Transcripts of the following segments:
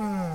응?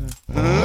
Mm-hmm.